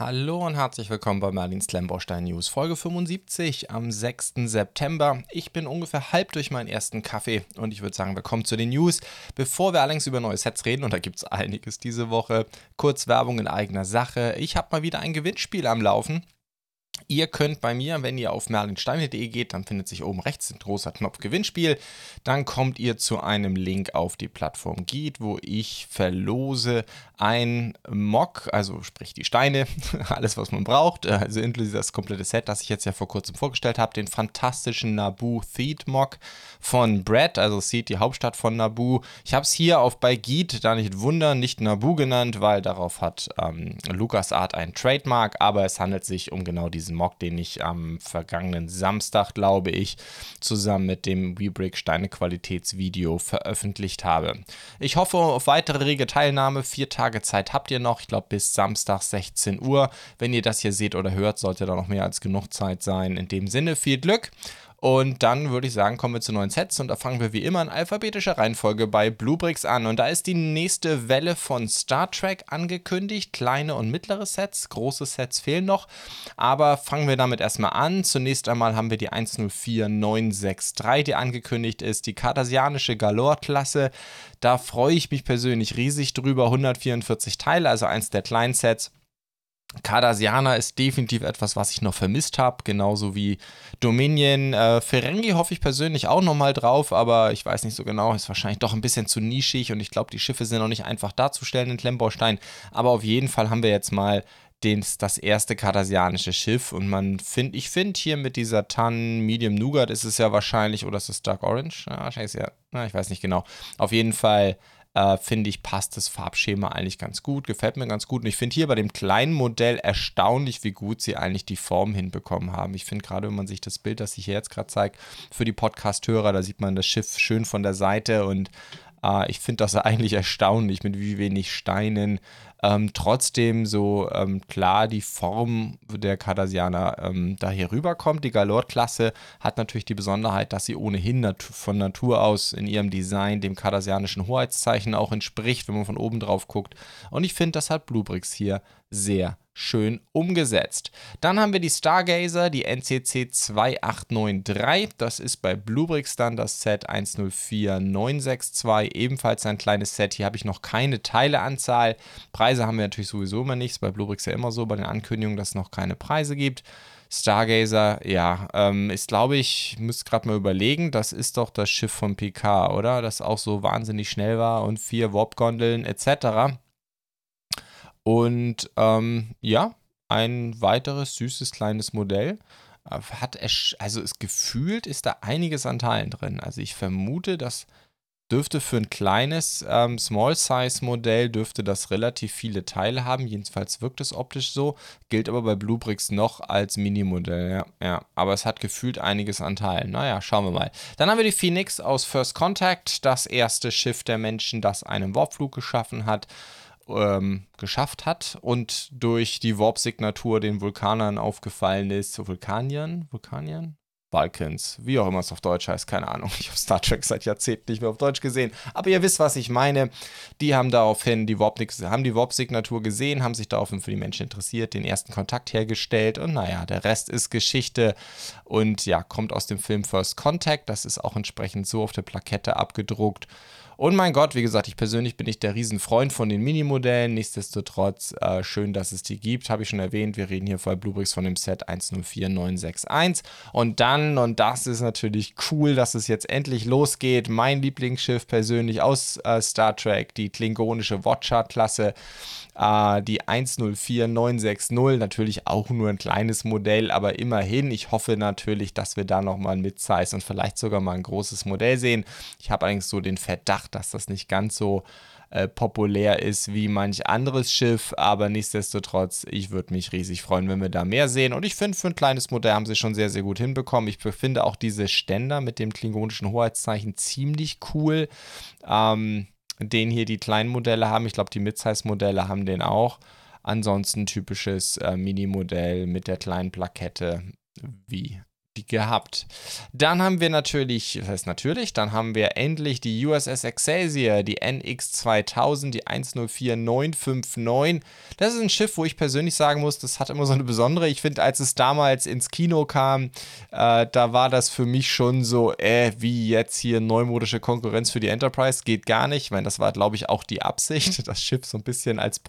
Hallo und herzlich willkommen bei Merlin Slamborstein News, Folge 75 am 6. September. Ich bin ungefähr halb durch meinen ersten Kaffee und ich würde sagen, wir kommen zu den News. Bevor wir allerdings über neue Sets reden, und da gibt es einiges diese Woche, kurz Werbung in eigener Sache. Ich habe mal wieder ein Gewinnspiel am Laufen. Ihr könnt bei mir, wenn ihr auf merlinsteine.de geht, dann findet sich oben rechts ein großer Knopf Gewinnspiel. Dann kommt ihr zu einem Link auf die Plattform Geht, wo ich verlose ein Mock, also sprich die Steine, alles was man braucht, also inklusive das komplette Set, das ich jetzt ja vor kurzem vorgestellt habe, den fantastischen Naboo Theed Mock von Brad, also Theed die Hauptstadt von Naboo. Ich habe es hier auf bei Geet, da nicht wundern, nicht Naboo genannt, weil darauf hat ähm, LucasArt ein Trademark, aber es handelt sich um genau diesen Mock, den ich am vergangenen Samstag, glaube ich, zusammen mit dem WeBrick Steine Qualitätsvideo veröffentlicht habe. Ich hoffe auf weitere rege Teilnahme. Vier Tage Zeit habt ihr noch, ich glaube bis Samstag 16 Uhr. Wenn ihr das hier seht oder hört, sollte da noch mehr als genug Zeit sein. In dem Sinne viel Glück und dann würde ich sagen, kommen wir zu neuen Sets und da fangen wir wie immer in alphabetischer Reihenfolge bei Bluebricks an. Und da ist die nächste Welle von Star Trek angekündigt. Kleine und mittlere Sets, große Sets fehlen noch. Aber fangen wir damit erstmal an. Zunächst einmal haben wir die 104963, die angekündigt ist, die kartasianische Galore-Klasse. Da freue ich mich persönlich riesig drüber. 144 Teile, also eins der kleinen Sets. Cardassianer ist definitiv etwas, was ich noch vermisst habe, genauso wie Dominion. Äh, Ferengi hoffe ich persönlich auch nochmal drauf, aber ich weiß nicht so genau, ist wahrscheinlich doch ein bisschen zu nischig und ich glaube, die Schiffe sind noch nicht einfach darzustellen in Klemmbaustein. Aber auf jeden Fall haben wir jetzt mal den, das erste kardassianische Schiff und man findet, ich finde hier mit dieser Tan Medium Nougat ist es ja wahrscheinlich, oder ist es Dark Orange? Ja, wahrscheinlich ist ja, na, ich weiß nicht genau. Auf jeden Fall äh, finde ich, passt das Farbschema eigentlich ganz gut, gefällt mir ganz gut. Und ich finde hier bei dem kleinen Modell erstaunlich, wie gut sie eigentlich die Form hinbekommen haben. Ich finde gerade, wenn man sich das Bild, das ich hier jetzt gerade zeige, für die Podcast-Hörer, da sieht man das Schiff schön von der Seite und äh, ich finde das eigentlich erstaunlich, mit wie wenig Steinen ähm, trotzdem so ähm, klar die Form der Cardassianer ähm, da hier rüberkommt. Die Galord-Klasse hat natürlich die Besonderheit, dass sie ohnehin nat von Natur aus in ihrem Design dem kardassianischen Hoheitszeichen auch entspricht, wenn man von oben drauf guckt. Und ich finde, das hat Bluebricks hier sehr schön umgesetzt. Dann haben wir die Stargazer, die NCC 2893. Das ist bei Bluebricks dann das Set 104962. Ebenfalls ein kleines Set. Hier habe ich noch keine Teileanzahl. Preise haben wir natürlich sowieso immer nichts. Bei Bluebricks ja immer so bei den Ankündigungen, dass es noch keine Preise gibt. Stargazer, ja, ähm, ist glaube ich, müsste gerade mal überlegen, das ist doch das Schiff von Picard, oder? Das auch so wahnsinnig schnell war und vier Warp-Gondeln etc. Und ähm, ja, ein weiteres süßes kleines Modell. Äh, hat also es gefühlt ist da einiges an Teilen drin. Also ich vermute, das dürfte für ein kleines ähm, Small-Size-Modell dürfte das relativ viele Teile haben. Jedenfalls wirkt es optisch so. Gilt aber bei Bluebricks noch als Minimodell. Ja, ja. Aber es hat gefühlt einiges an Teilen. Naja, schauen wir mal. Dann haben wir die Phoenix aus First Contact. Das erste Schiff der Menschen, das einen Warpflug geschaffen hat ähm, geschafft hat und durch die Warp-Signatur den Vulkanern aufgefallen ist. Vulkaniern? Vulkaniern? Balkans, wie auch immer es auf Deutsch heißt, keine Ahnung. Ich habe Star Trek seit Jahrzehnten nicht mehr auf Deutsch gesehen. Aber ihr wisst, was ich meine. Die haben daraufhin die Warp, haben die Warp-Signatur gesehen, haben sich daraufhin für die Menschen interessiert, den ersten Kontakt hergestellt und naja, der Rest ist Geschichte und ja, kommt aus dem Film First Contact. Das ist auch entsprechend so auf der Plakette abgedruckt. Und mein Gott, wie gesagt, ich persönlich bin nicht der Riesenfreund von den Minimodellen. Nichtsdestotrotz, äh, schön, dass es die gibt. Habe ich schon erwähnt. Wir reden hier bei Bluebricks von dem Set 104961. Und dann, und das ist natürlich cool, dass es jetzt endlich losgeht. Mein Lieblingsschiff persönlich aus äh, Star Trek, die klingonische Watcher-Klasse. Äh, die 104960, natürlich auch nur ein kleines Modell, aber immerhin. Ich hoffe natürlich, dass wir da nochmal ein Mid-Size und vielleicht sogar mal ein großes Modell sehen. Ich habe eigentlich so den Verdacht, dass das nicht ganz so äh, populär ist wie manch anderes Schiff, aber nichtsdestotrotz, ich würde mich riesig freuen, wenn wir da mehr sehen. Und ich finde, für ein kleines Modell haben sie schon sehr, sehr gut hinbekommen. Ich finde auch diese Ständer mit dem klingonischen Hoheitszeichen ziemlich cool. Ähm, den hier die kleinen Modelle haben. Ich glaube, die Midsize-Modelle haben den auch. Ansonsten typisches äh, Mini-Modell mit der kleinen Plakette, wie gehabt. Dann haben wir natürlich, das heißt natürlich, dann haben wir endlich die USS Excelsior, die NX 2000, die 104959. Das ist ein Schiff, wo ich persönlich sagen muss, das hat immer so eine besondere. Ich finde, als es damals ins Kino kam, äh, da war das für mich schon so, äh, wie jetzt hier neumodische Konkurrenz für die Enterprise, geht gar nicht. Ich meine, das war, glaube ich, auch die Absicht, das Schiff so ein bisschen als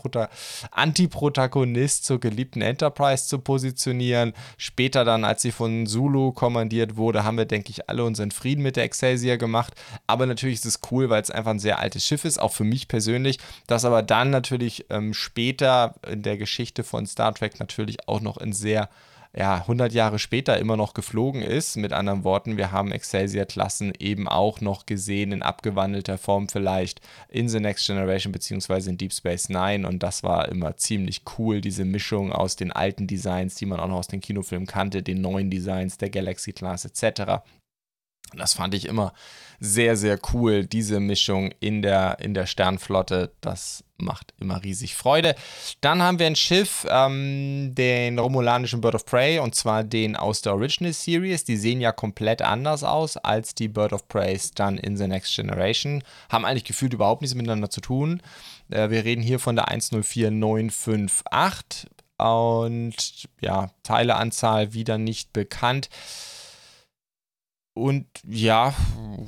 Antiprotagonist zur geliebten Enterprise zu positionieren. Später dann, als sie von Zulu Zulu kommandiert wurde, haben wir, denke ich, alle unseren Frieden mit der Excelsior gemacht. Aber natürlich ist es cool, weil es einfach ein sehr altes Schiff ist, auch für mich persönlich. Das aber dann natürlich ähm, später in der Geschichte von Star Trek natürlich auch noch in sehr ja, 100 Jahre später immer noch geflogen ist. Mit anderen Worten, wir haben Excelsior-Klassen eben auch noch gesehen, in abgewandelter Form vielleicht in The Next Generation beziehungsweise in Deep Space Nine. Und das war immer ziemlich cool, diese Mischung aus den alten Designs, die man auch noch aus den Kinofilmen kannte, den neuen Designs der Galaxy Class etc. Das fand ich immer sehr, sehr cool, diese Mischung in der, in der Sternflotte. Das macht immer riesig Freude. Dann haben wir ein Schiff, ähm, den romulanischen Bird of Prey, und zwar den aus der Original Series. Die sehen ja komplett anders aus als die Bird of Preys dann in The Next Generation. Haben eigentlich gefühlt überhaupt nichts miteinander zu tun. Äh, wir reden hier von der 104958 und ja, Teileanzahl wieder nicht bekannt. Und ja,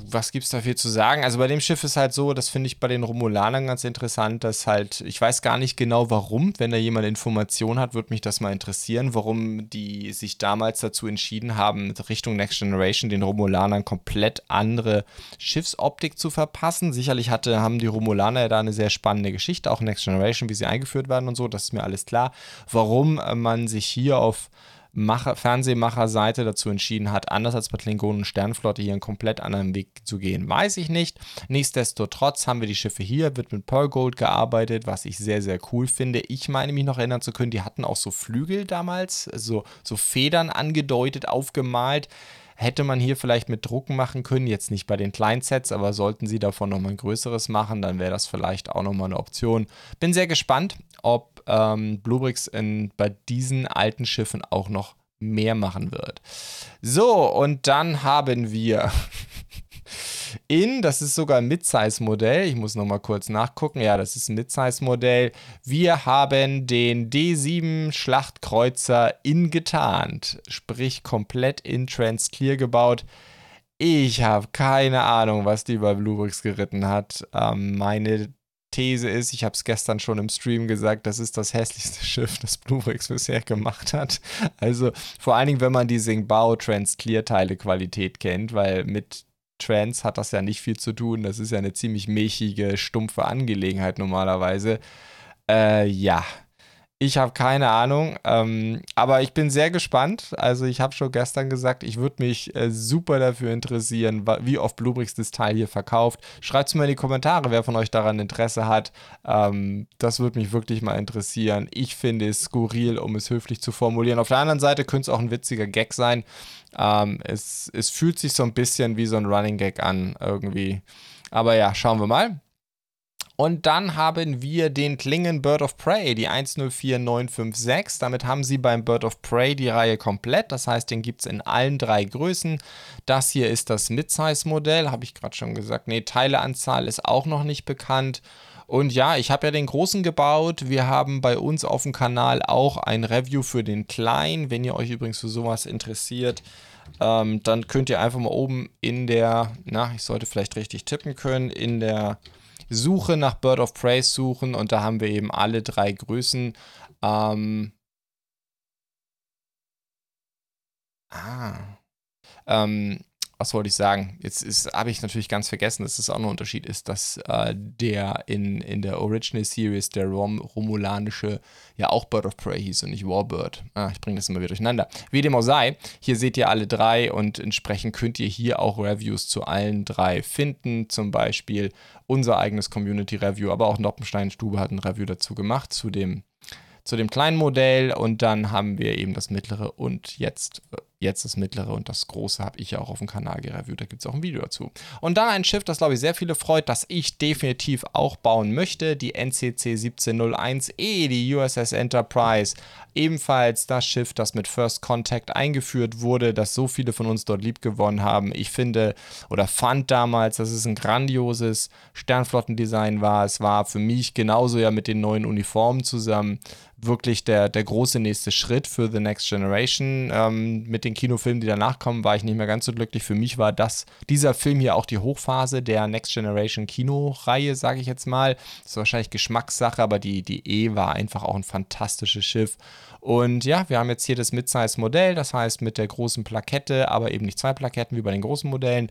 was gibt es dafür zu sagen? Also bei dem Schiff ist halt so, das finde ich bei den Romulanern ganz interessant, dass halt, ich weiß gar nicht genau warum, wenn da jemand Informationen hat, würde mich das mal interessieren, warum die sich damals dazu entschieden haben, Richtung Next Generation den Romulanern komplett andere Schiffsoptik zu verpassen. Sicherlich hatte, haben die Romulaner ja da eine sehr spannende Geschichte, auch Next Generation, wie sie eingeführt werden und so, das ist mir alles klar. Warum man sich hier auf Macher, Fernsehmacherseite dazu entschieden hat, anders als bei Klingonen und Sternflotte hier einen komplett anderen Weg zu gehen, weiß ich nicht. Nichtsdestotrotz haben wir die Schiffe hier, wird mit Pearl Gold gearbeitet, was ich sehr, sehr cool finde. Ich meine mich noch erinnern zu können, die hatten auch so Flügel damals, so, so Federn angedeutet, aufgemalt. Hätte man hier vielleicht mit Drucken machen können, jetzt nicht bei den Kleinsets, aber sollten sie davon nochmal ein größeres machen, dann wäre das vielleicht auch nochmal eine Option. Bin sehr gespannt, ob ähm, Bluebricks in, bei diesen alten Schiffen auch noch mehr machen wird. So, und dann haben wir in, das ist sogar ein Mid-Size-Modell, ich muss nochmal kurz nachgucken, ja, das ist ein Mid-Size-Modell. Wir haben den D7 Schlachtkreuzer in getarnt, sprich komplett in Trans-Clear gebaut. Ich habe keine Ahnung, was die bei Bluebricks geritten hat. Ähm, meine These ist, ich habe es gestern schon im Stream gesagt, das ist das hässlichste Schiff, das Bluebricks bisher gemacht hat. Also vor allen Dingen, wenn man die Singbao Trans Clear Teile Qualität kennt, weil mit Trans hat das ja nicht viel zu tun. Das ist ja eine ziemlich milchige, stumpfe Angelegenheit normalerweise. Äh, ja, ich habe keine Ahnung, ähm, aber ich bin sehr gespannt. Also ich habe schon gestern gesagt, ich würde mich äh, super dafür interessieren, wie oft Bluebricks das Teil hier verkauft. Schreibt es mir in die Kommentare, wer von euch daran Interesse hat. Ähm, das würde mich wirklich mal interessieren. Ich finde es skurril, um es höflich zu formulieren. Auf der anderen Seite könnte es auch ein witziger Gag sein. Ähm, es, es fühlt sich so ein bisschen wie so ein Running Gag an irgendwie. Aber ja, schauen wir mal. Und dann haben wir den Klingen Bird of Prey, die 104956. Damit haben sie beim Bird of Prey die Reihe komplett. Das heißt, den gibt es in allen drei Größen. Das hier ist das Midsize-Modell, habe ich gerade schon gesagt. Ne, Teileanzahl ist auch noch nicht bekannt. Und ja, ich habe ja den großen gebaut. Wir haben bei uns auf dem Kanal auch ein Review für den kleinen. Wenn ihr euch übrigens für sowas interessiert, ähm, dann könnt ihr einfach mal oben in der, na, ich sollte vielleicht richtig tippen können, in der Suche nach Bird of Prey suchen und da haben wir eben alle drei Größen. Ähm, ah. Ähm, was wollte ich sagen? Jetzt habe ich natürlich ganz vergessen, dass es auch noch ein Unterschied ist, dass äh, der in, in der Original Series der Rom Romulanische ja auch Bird of Prey hieß und nicht Warbird. Ah, ich bringe das immer wieder durcheinander. Wie dem auch sei, hier seht ihr alle drei und entsprechend könnt ihr hier auch Reviews zu allen drei finden. Zum Beispiel unser eigenes Community Review, aber auch Noppenstein Stube hat ein Review dazu gemacht zu dem zu dem kleinen Modell. Und dann haben wir eben das mittlere und jetzt äh, Jetzt das mittlere und das große habe ich ja auch auf dem Kanal gereviewt. Da gibt es auch ein Video dazu. Und dann ein Schiff, das glaube ich sehr viele freut, das ich definitiv auch bauen möchte. Die NCC 1701E, die USS Enterprise. Ebenfalls das Schiff, das mit First Contact eingeführt wurde, das so viele von uns dort lieb gewonnen haben. Ich finde oder fand damals, dass es ein grandioses Sternflottendesign war. Es war für mich genauso ja mit den neuen Uniformen zusammen wirklich der, der große nächste Schritt für The Next Generation. Ähm, mit den Kinofilmen, die danach kommen, war ich nicht mehr ganz so glücklich. Für mich war das, dieser Film hier auch die Hochphase der Next Generation Kinoreihe, sage ich jetzt mal. Das ist wahrscheinlich Geschmackssache, aber die, die E war einfach auch ein fantastisches Schiff. Und ja, wir haben jetzt hier das Midsize-Modell, das heißt mit der großen Plakette, aber eben nicht zwei Plaketten wie bei den großen Modellen.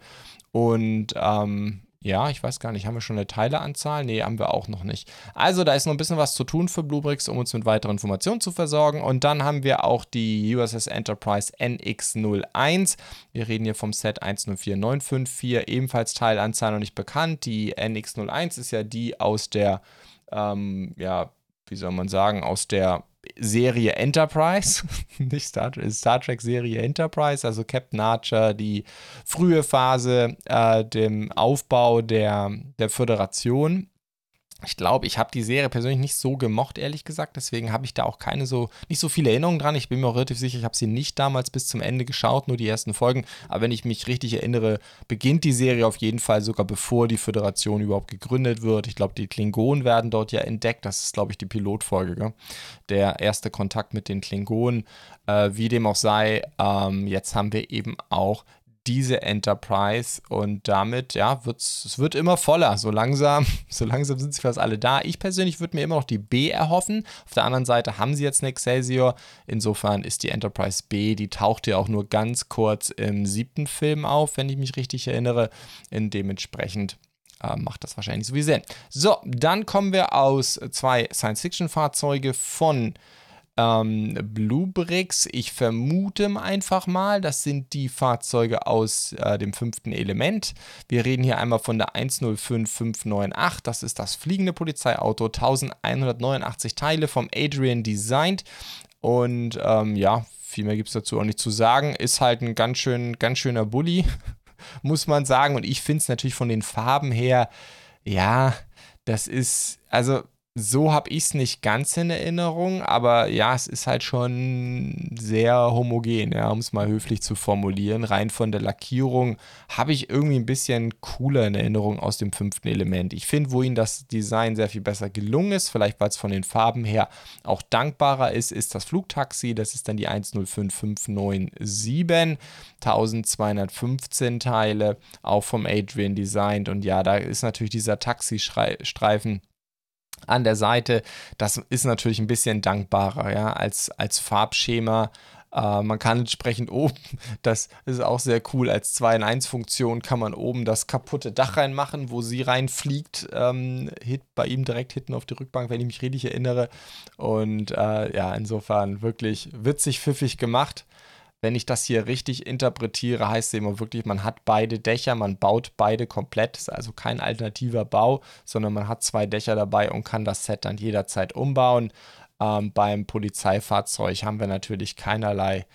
Und ähm, ja, ich weiß gar nicht, haben wir schon eine Teileanzahl? Nee, haben wir auch noch nicht. Also da ist noch ein bisschen was zu tun für Bluebricks, um uns mit weiteren Informationen zu versorgen. Und dann haben wir auch die USS Enterprise NX01. Wir reden hier vom Set 104954, ebenfalls Teilanzahl noch nicht bekannt. Die NX01 ist ja die aus der, ähm, ja, wie soll man sagen, aus der Serie Enterprise, nicht Star, Star Trek Serie Enterprise, also Captain Archer, die frühe Phase, äh, dem Aufbau der, der Föderation ich glaube, ich habe die Serie persönlich nicht so gemocht, ehrlich gesagt. Deswegen habe ich da auch keine so, nicht so viele Erinnerungen dran. Ich bin mir auch relativ sicher, ich habe sie nicht damals bis zum Ende geschaut, nur die ersten Folgen. Aber wenn ich mich richtig erinnere, beginnt die Serie auf jeden Fall sogar bevor die Föderation überhaupt gegründet wird. Ich glaube, die Klingonen werden dort ja entdeckt. Das ist, glaube ich, die Pilotfolge. Gell? Der erste Kontakt mit den Klingonen. Äh, wie dem auch sei, ähm, jetzt haben wir eben auch diese Enterprise und damit, ja, wird's, es wird immer voller. So langsam, so langsam sind sie fast alle da. Ich persönlich würde mir immer noch die B erhoffen. Auf der anderen Seite haben sie jetzt eine Excelsior. Insofern ist die Enterprise B, die taucht ja auch nur ganz kurz im siebten Film auf, wenn ich mich richtig erinnere. Und dementsprechend äh, macht das wahrscheinlich so viel Sinn. So, dann kommen wir aus zwei Science-Fiction-Fahrzeuge von ähm, Bluebricks. Ich vermute einfach mal, das sind die Fahrzeuge aus äh, dem fünften Element. Wir reden hier einmal von der 105598. Das ist das fliegende Polizeiauto. 1189 Teile vom Adrian Designed. Und ähm, ja, viel mehr gibt es dazu auch nicht zu sagen. Ist halt ein ganz, schön, ganz schöner Bully, muss man sagen. Und ich finde es natürlich von den Farben her, ja, das ist, also so habe ich es nicht ganz in Erinnerung, aber ja, es ist halt schon sehr homogen, ja, um es mal höflich zu formulieren. Rein von der Lackierung habe ich irgendwie ein bisschen cooler in Erinnerung aus dem fünften Element. Ich finde, wo ihnen das Design sehr viel besser gelungen ist, vielleicht weil es von den Farben her auch dankbarer ist, ist das Flugtaxi. Das ist dann die 105597, 1215 Teile, auch vom Adrian designt. Und ja, da ist natürlich dieser Taxistreifen an der Seite. Das ist natürlich ein bisschen dankbarer, ja, als, als Farbschema. Äh, man kann entsprechend oben, das ist auch sehr cool, als 2 in 1 Funktion kann man oben das kaputte Dach reinmachen, wo sie reinfliegt, ähm, hit bei ihm direkt hinten auf die Rückbank, wenn ich mich richtig erinnere. Und äh, ja, insofern wirklich witzig, pfiffig gemacht wenn ich das hier richtig interpretiere, heißt es immer wirklich, man hat beide Dächer, man baut beide komplett, ist also kein alternativer Bau, sondern man hat zwei Dächer dabei und kann das Set dann jederzeit umbauen. Ähm, beim Polizeifahrzeug haben wir natürlich keinerlei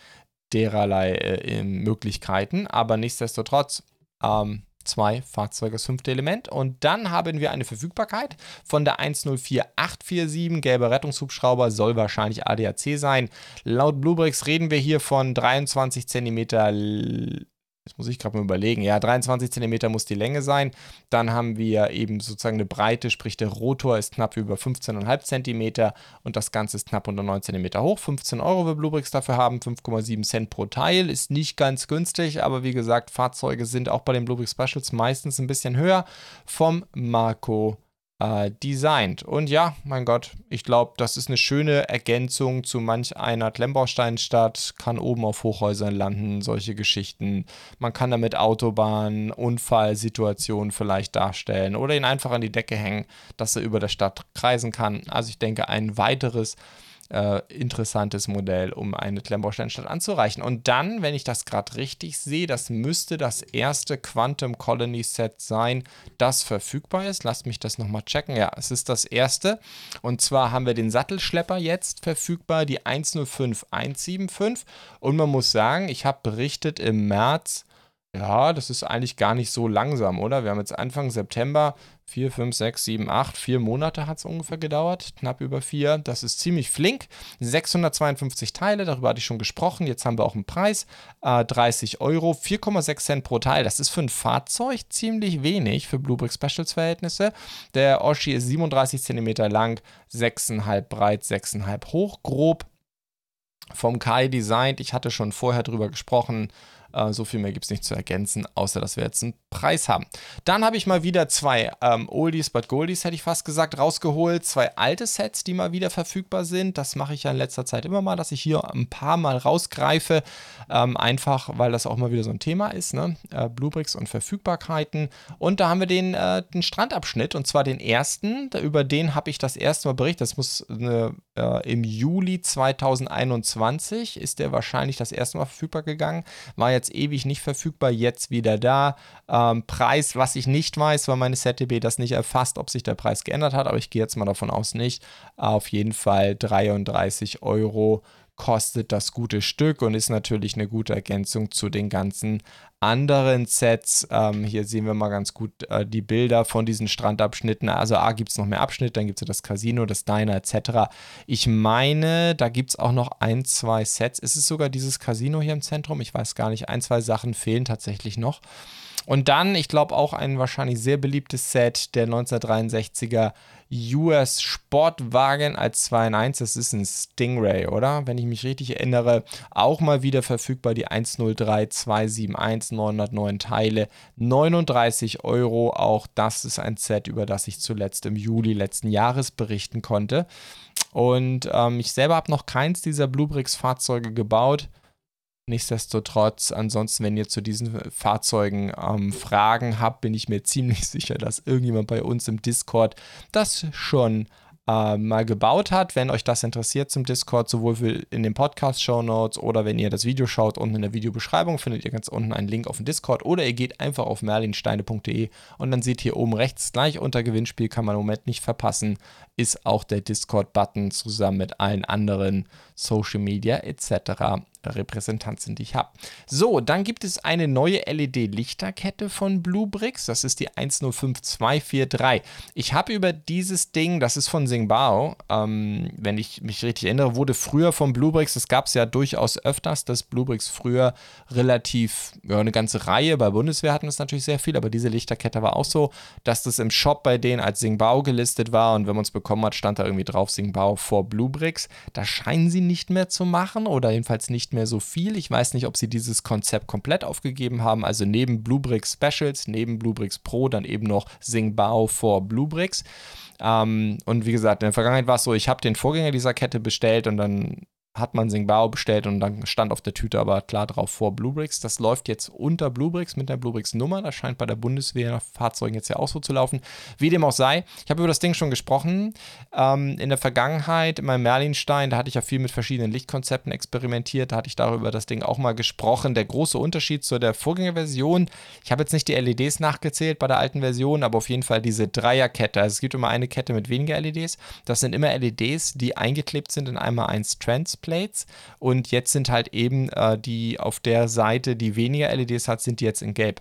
dererlei äh, Möglichkeiten, aber nichtsdestotrotz ähm, zwei Fahrzeuge das fünfte Element. Und dann haben wir eine Verfügbarkeit von der 104847. Gelber Rettungshubschrauber soll wahrscheinlich ADAC sein. Laut Bluebricks reden wir hier von 23 cm Jetzt muss ich gerade mal überlegen. Ja, 23 cm muss die Länge sein. Dann haben wir eben sozusagen eine Breite, sprich der Rotor ist knapp über 15,5 cm und das Ganze ist knapp unter 9 cm hoch. 15 Euro will Bluebricks dafür haben, 5,7 Cent pro Teil. Ist nicht ganz günstig, aber wie gesagt, Fahrzeuge sind auch bei den Bluebricks Specials meistens ein bisschen höher vom Marco äh, designt. Und ja, mein Gott, ich glaube, das ist eine schöne Ergänzung zu manch einer Klemmbausteinstadt, kann oben auf Hochhäusern landen, solche Geschichten. Man kann damit Autobahnen, Unfallsituationen vielleicht darstellen oder ihn einfach an die Decke hängen, dass er über der Stadt kreisen kann. Also ich denke, ein weiteres äh, interessantes Modell, um eine Klemmbaustein-Stadt anzureichen. Und dann, wenn ich das gerade richtig sehe, das müsste das erste Quantum Colony Set sein, das verfügbar ist. Lasst mich das nochmal checken. Ja, es ist das erste. Und zwar haben wir den Sattelschlepper jetzt verfügbar, die 105175. Und man muss sagen, ich habe berichtet im März, ja, das ist eigentlich gar nicht so langsam, oder? Wir haben jetzt Anfang September, 4, 5, 6, 7, 8, vier Monate hat es ungefähr gedauert, knapp über vier. Das ist ziemlich flink. 652 Teile, darüber hatte ich schon gesprochen. Jetzt haben wir auch einen Preis, äh, 30 Euro, 4,6 Cent pro Teil. Das ist für ein Fahrzeug ziemlich wenig für Bluebrick Specials Verhältnisse. Der Oshi ist 37 cm lang, 6,5 breit, 6,5 hoch, grob. Vom Kai designt, ich hatte schon vorher drüber gesprochen, äh, so viel mehr gibt es nicht zu ergänzen, außer dass wir jetzt einen Preis haben. Dann habe ich mal wieder zwei ähm, Oldies but Goldies, hätte ich fast gesagt, rausgeholt. Zwei alte Sets, die mal wieder verfügbar sind. Das mache ich ja in letzter Zeit immer mal, dass ich hier ein paar Mal rausgreife. Ähm, einfach, weil das auch mal wieder so ein Thema ist. Ne? Äh, Bluebricks und Verfügbarkeiten. Und da haben wir den, äh, den Strandabschnitt und zwar den ersten. Über den habe ich das erste Mal berichtet. Das muss äh, im Juli 2021 ist der wahrscheinlich das erste Mal verfügbar gegangen. War jetzt ewig nicht verfügbar, jetzt wieder da. Ähm, Preis, was ich nicht weiß, weil meine ZDB das nicht erfasst, ob sich der Preis geändert hat, aber ich gehe jetzt mal davon aus nicht. Auf jeden Fall 33 Euro kostet das gute Stück und ist natürlich eine gute Ergänzung zu den ganzen anderen Sets. Ähm, hier sehen wir mal ganz gut äh, die Bilder von diesen Strandabschnitten. Also A gibt es noch mehr Abschnitte, dann gibt es ja das Casino, das Diner etc. Ich meine, da gibt es auch noch ein, zwei Sets. Ist es sogar dieses Casino hier im Zentrum? Ich weiß gar nicht. Ein, zwei Sachen fehlen tatsächlich noch. Und dann, ich glaube, auch ein wahrscheinlich sehr beliebtes Set, der 1963er US Sportwagen als 2 in 1. Das ist ein Stingray, oder? Wenn ich mich richtig erinnere, auch mal wieder verfügbar die 103271, 909 Teile, 39 Euro. Auch das ist ein Set, über das ich zuletzt im Juli letzten Jahres berichten konnte. Und ähm, ich selber habe noch keins dieser Bluebricks-Fahrzeuge gebaut. Nichtsdestotrotz, ansonsten, wenn ihr zu diesen Fahrzeugen ähm, Fragen habt, bin ich mir ziemlich sicher, dass irgendjemand bei uns im Discord das schon äh, mal gebaut hat. Wenn euch das interessiert zum Discord, sowohl in den Podcast-Show Notes oder wenn ihr das Video schaut, unten in der Videobeschreibung findet ihr ganz unten einen Link auf den Discord oder ihr geht einfach auf merlinsteine.de und dann seht ihr oben rechts gleich unter Gewinnspiel, kann man im Moment nicht verpassen, ist auch der Discord-Button zusammen mit allen anderen Social Media etc. Repräsentanzen, die ich habe. So, dann gibt es eine neue LED-Lichterkette von Bluebricks. Das ist die 105243. Ich habe über dieses Ding, das ist von Singbao, ähm, wenn ich mich richtig erinnere, wurde früher von Bluebricks, das gab es ja durchaus öfters, dass Bluebricks früher relativ, ja, eine ganze Reihe, bei Bundeswehr hatten es natürlich sehr viel, aber diese Lichterkette war auch so, dass das im Shop bei denen als Singbao gelistet war und wenn man es bekommen hat, stand da irgendwie drauf Singbao vor Bluebricks. Da scheinen sie nicht mehr zu machen oder jedenfalls nicht mehr so viel. Ich weiß nicht, ob sie dieses Konzept komplett aufgegeben haben. Also neben Bluebricks Specials, neben Bluebricks Pro, dann eben noch Singbao vor Bluebricks. Ähm, und wie gesagt, in der Vergangenheit war es so, ich habe den Vorgänger dieser Kette bestellt und dann hat man Singbao bestellt und dann stand auf der Tüte aber klar drauf vor Bluebricks. Das läuft jetzt unter Bluebricks mit der Bluebricks-Nummer. Das scheint bei der Bundeswehr Fahrzeugen jetzt ja auch so zu laufen. Wie dem auch sei, ich habe über das Ding schon gesprochen. Ähm, in der Vergangenheit, in meinem Merlinstein, da hatte ich ja viel mit verschiedenen Lichtkonzepten experimentiert. Da hatte ich darüber das Ding auch mal gesprochen. Der große Unterschied zu der Vorgängerversion, ich habe jetzt nicht die LEDs nachgezählt bei der alten Version, aber auf jeden Fall diese Dreierkette. Also es gibt immer eine Kette mit weniger LEDs. Das sind immer LEDs, die eingeklebt sind in einmal 1 Trans Displays. Und jetzt sind halt eben äh, die auf der Seite, die weniger LEDs hat, sind die jetzt in Gelb.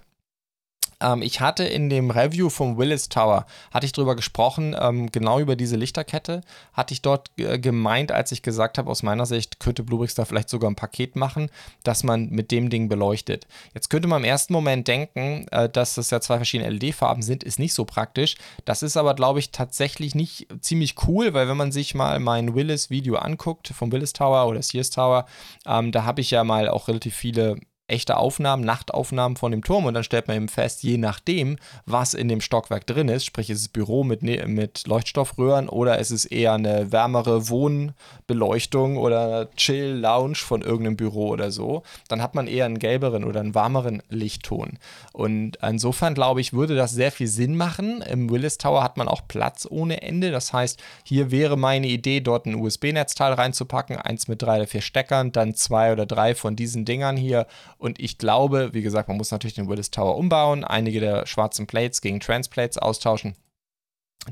Ähm, ich hatte in dem Review vom Willis Tower, hatte ich drüber gesprochen, ähm, genau über diese Lichterkette, hatte ich dort äh, gemeint, als ich gesagt habe, aus meiner Sicht könnte Bluebricks da vielleicht sogar ein Paket machen, dass man mit dem Ding beleuchtet. Jetzt könnte man im ersten Moment denken, äh, dass das ja zwei verschiedene LED-Farben sind, ist nicht so praktisch. Das ist aber, glaube ich, tatsächlich nicht ziemlich cool, weil wenn man sich mal mein Willis-Video anguckt, vom Willis Tower oder Sears Tower, ähm, da habe ich ja mal auch relativ viele echte Aufnahmen, Nachtaufnahmen von dem Turm und dann stellt man eben fest, je nachdem, was in dem Stockwerk drin ist, sprich ist es Büro mit, ne, mit Leuchtstoffröhren oder ist es eher eine wärmere Wohnbeleuchtung oder Chill-Lounge von irgendeinem Büro oder so, dann hat man eher einen gelberen oder einen warmeren Lichtton. Und insofern glaube ich, würde das sehr viel Sinn machen. Im Willis Tower hat man auch Platz ohne Ende. Das heißt, hier wäre meine Idee, dort ein USB-Netzteil reinzupacken, eins mit drei oder vier Steckern, dann zwei oder drei von diesen Dingern hier und ich glaube, wie gesagt, man muss natürlich den Willis Tower umbauen, einige der schwarzen Plates gegen Transplates austauschen.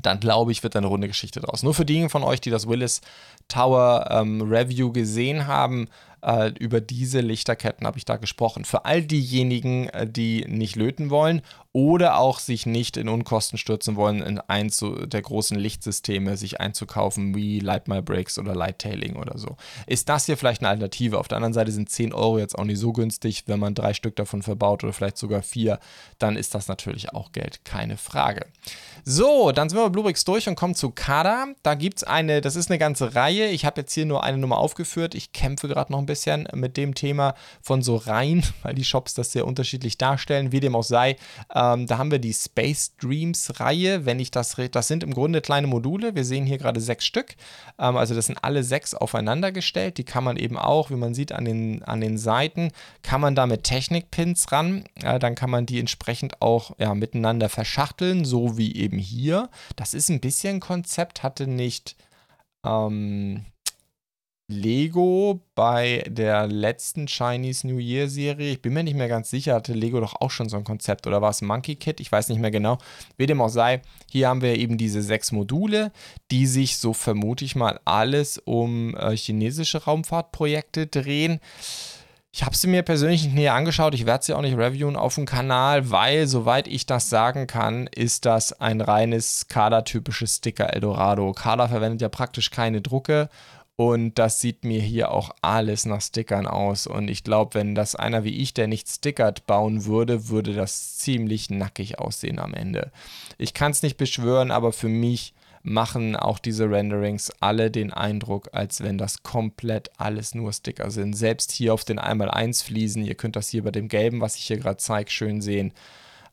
Dann glaube ich, wird eine runde Geschichte draus. Nur für diejenigen von euch, die das Willis Tower ähm, Review gesehen haben, äh, über diese Lichterketten habe ich da gesprochen. Für all diejenigen, äh, die nicht löten wollen oder auch sich nicht in Unkosten stürzen wollen, in eins der großen Lichtsysteme sich einzukaufen, wie Light My Breaks oder Lighttailing oder so. Ist das hier vielleicht eine Alternative? Auf der anderen Seite sind 10 Euro jetzt auch nicht so günstig. Wenn man drei Stück davon verbaut oder vielleicht sogar vier, dann ist das natürlich auch Geld, keine Frage. So, dann sind wir bei Bluebricks durch und kommen zu Kada. Da gibt es eine, das ist eine ganze Reihe. Ich habe jetzt hier nur eine Nummer aufgeführt. Ich kämpfe gerade noch ein bisschen mit dem Thema von so Reihen, weil die Shops das sehr unterschiedlich darstellen. Wie dem auch sei, ähm, da haben wir die Space Dreams Reihe. Wenn ich das, das sind im Grunde kleine Module. Wir sehen hier gerade sechs Stück. Ähm, also das sind alle sechs aufeinander gestellt. Die kann man eben auch, wie man sieht an den, an den Seiten, kann man da mit Technikpins ran. Äh, dann kann man die entsprechend auch ja, miteinander verschachteln, so wie eben hier. Das ist ein bisschen Konzept, hatte nicht. Ähm, Lego bei der letzten Chinese New Year Serie, ich bin mir nicht mehr ganz sicher, hatte Lego doch auch schon so ein Konzept oder war es Monkey Kid? Ich weiß nicht mehr genau. Wie dem auch sei, hier haben wir eben diese sechs Module, die sich, so vermute ich mal, alles um äh, chinesische Raumfahrtprojekte drehen. Ich habe sie mir persönlich nicht näher angeschaut. Ich werde sie auch nicht reviewen auf dem Kanal, weil, soweit ich das sagen kann, ist das ein reines Kader-typisches Sticker Eldorado. Kader verwendet ja praktisch keine Drucke und das sieht mir hier auch alles nach Stickern aus. Und ich glaube, wenn das einer wie ich, der nicht stickert, bauen würde, würde das ziemlich nackig aussehen am Ende. Ich kann es nicht beschwören, aber für mich machen auch diese Renderings alle den Eindruck, als wenn das komplett alles nur Sticker sind. Selbst hier auf den 1x1 Fliesen, ihr könnt das hier bei dem gelben, was ich hier gerade zeige, schön sehen.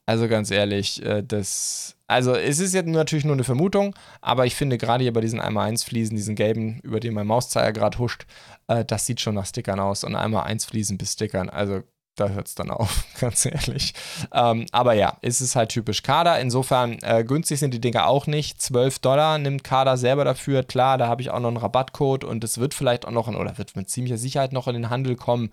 Also ganz ehrlich, äh, das. Also es ist jetzt natürlich nur eine Vermutung, aber ich finde gerade hier bei diesen 1x1 Fliesen, diesen gelben, über den mein Mauszeiger gerade huscht, äh, das sieht schon nach Stickern aus. Und 1x1 Fliesen bis Stickern. Also da hört es dann auf, ganz ehrlich. Ähm, aber ja, es ist halt typisch Kader. Insofern äh, günstig sind die Dinger auch nicht. 12 Dollar nimmt Kader selber dafür. Klar, da habe ich auch noch einen Rabattcode und es wird vielleicht auch noch, in, oder wird mit ziemlicher Sicherheit noch in den Handel kommen.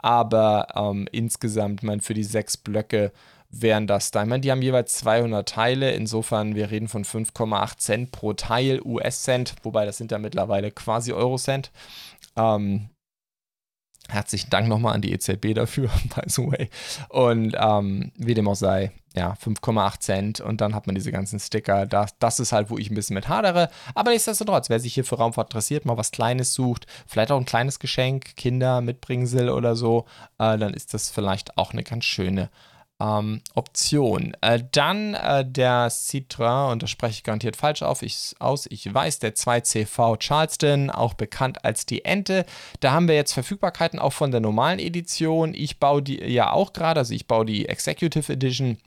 Aber ähm, insgesamt, man für die sechs Blöcke wären das da. Ich meine, die haben jeweils 200 Teile, insofern, wir reden von 5,8 Cent pro Teil, US-Cent, wobei das sind ja mittlerweile quasi Euro-Cent. Ähm, herzlichen Dank nochmal an die EZB dafür, by the way. Und ähm, wie dem auch sei, ja, 5,8 Cent und dann hat man diese ganzen Sticker. Das, das ist halt, wo ich ein bisschen mit hadere. Aber nichtsdestotrotz, wer sich hier für Raumfahrt interessiert, mal was Kleines sucht, vielleicht auch ein kleines Geschenk, Kinder, Mitbringsel oder so, äh, dann ist das vielleicht auch eine ganz schöne ähm, Option. Äh, dann äh, der Citroën, und das spreche ich garantiert falsch auf, ich, aus, ich weiß, der 2CV Charleston, auch bekannt als die Ente. Da haben wir jetzt Verfügbarkeiten auch von der normalen Edition. Ich baue die ja auch gerade, also ich baue die Executive Edition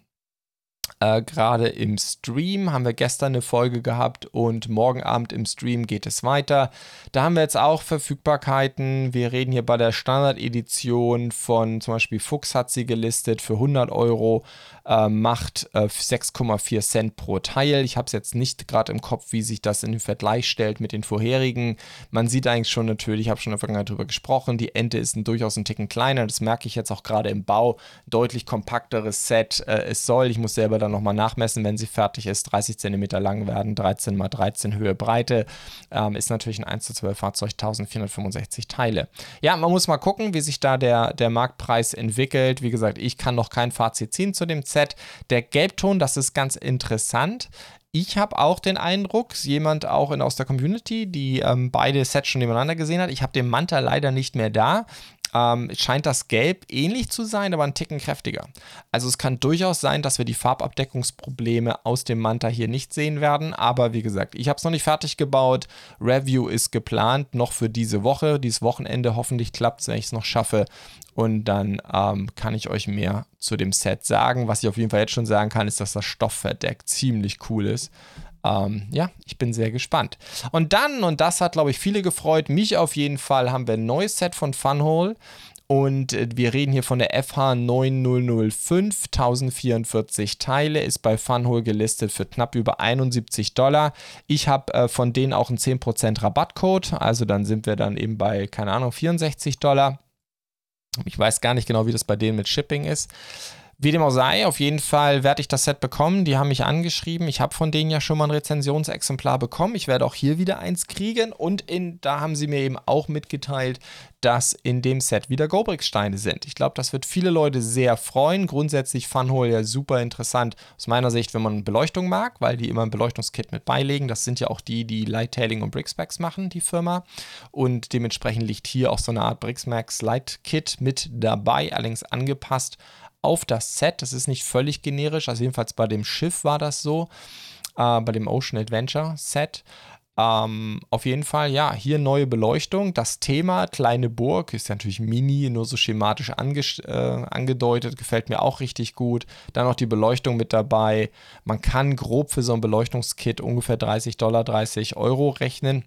äh, Gerade im Stream haben wir gestern eine Folge gehabt und morgen Abend im Stream geht es weiter. Da haben wir jetzt auch Verfügbarkeiten. Wir reden hier bei der Standard-Edition von zum Beispiel Fuchs hat sie gelistet für 100 Euro, äh, macht äh, 6,4 Cent pro Teil. Ich habe es jetzt nicht gerade im Kopf, wie sich das in den Vergleich stellt mit den vorherigen. Man sieht eigentlich schon natürlich, ich habe schon in der Vergangenheit darüber gesprochen, die Ente ist ein, durchaus ein Ticken kleiner. Das merke ich jetzt auch gerade im Bau. Deutlich kompakteres Set. Äh, es soll, ich muss selber dann nochmal nachmessen, wenn sie fertig ist. 30 cm lang werden, 13 mal 13 Höhe Breite. Ähm, ist natürlich ein 1 zu 12 Fahrzeug, 1465 Teile. Ja, man muss mal gucken, wie sich da der, der Marktpreis entwickelt. Wie gesagt, ich kann noch kein Fazit ziehen zu dem Set. Der Gelbton, das ist ganz interessant. Ich habe auch den Eindruck, jemand auch in, aus der Community, die ähm, beide Sets schon nebeneinander gesehen hat, ich habe den Manta leider nicht mehr da, ähm, scheint das Gelb ähnlich zu sein, aber ein Ticken kräftiger. Also es kann durchaus sein, dass wir die Farbabdeckungsprobleme aus dem Manta hier nicht sehen werden, aber wie gesagt, ich habe es noch nicht fertig gebaut. Review ist geplant, noch für diese Woche, dieses Wochenende. Hoffentlich klappt es, wenn ich es noch schaffe. Und dann ähm, kann ich euch mehr zu dem Set sagen. Was ich auf jeden Fall jetzt schon sagen kann, ist, dass das Stoffverdeck ziemlich cool ist. Ähm, ja, ich bin sehr gespannt. Und dann, und das hat, glaube ich, viele gefreut, mich auf jeden Fall, haben wir ein neues Set von Funhole. Und äh, wir reden hier von der FH 9005, 1044 Teile, ist bei Funhole gelistet für knapp über 71 Dollar. Ich habe äh, von denen auch einen 10% Rabattcode, also dann sind wir dann eben bei, keine Ahnung, 64 Dollar. Ich weiß gar nicht genau, wie das bei denen mit Shipping ist. Wie dem auch sei, auf jeden Fall werde ich das Set bekommen. Die haben mich angeschrieben. Ich habe von denen ja schon mal ein Rezensionsexemplar bekommen. Ich werde auch hier wieder eins kriegen. Und in, da haben sie mir eben auch mitgeteilt, dass in dem Set wieder Gobrix-Steine sind. Ich glaube, das wird viele Leute sehr freuen. Grundsätzlich Funhole ja super interessant aus meiner Sicht, wenn man Beleuchtung mag, weil die immer ein Beleuchtungskit mit beilegen. Das sind ja auch die, die Lighttailing und Brixmax machen, die Firma. Und dementsprechend liegt hier auch so eine Art Brixmax Light Kit mit dabei, allerdings angepasst auf das Set. Das ist nicht völlig generisch, also jedenfalls bei dem Schiff war das so, äh, bei dem Ocean Adventure Set. Ähm, auf jeden Fall, ja, hier neue Beleuchtung. Das Thema kleine Burg ist ja natürlich mini, nur so schematisch ange äh, angedeutet, gefällt mir auch richtig gut. Dann noch die Beleuchtung mit dabei. Man kann grob für so ein Beleuchtungskit ungefähr 30 Dollar, 30 Euro rechnen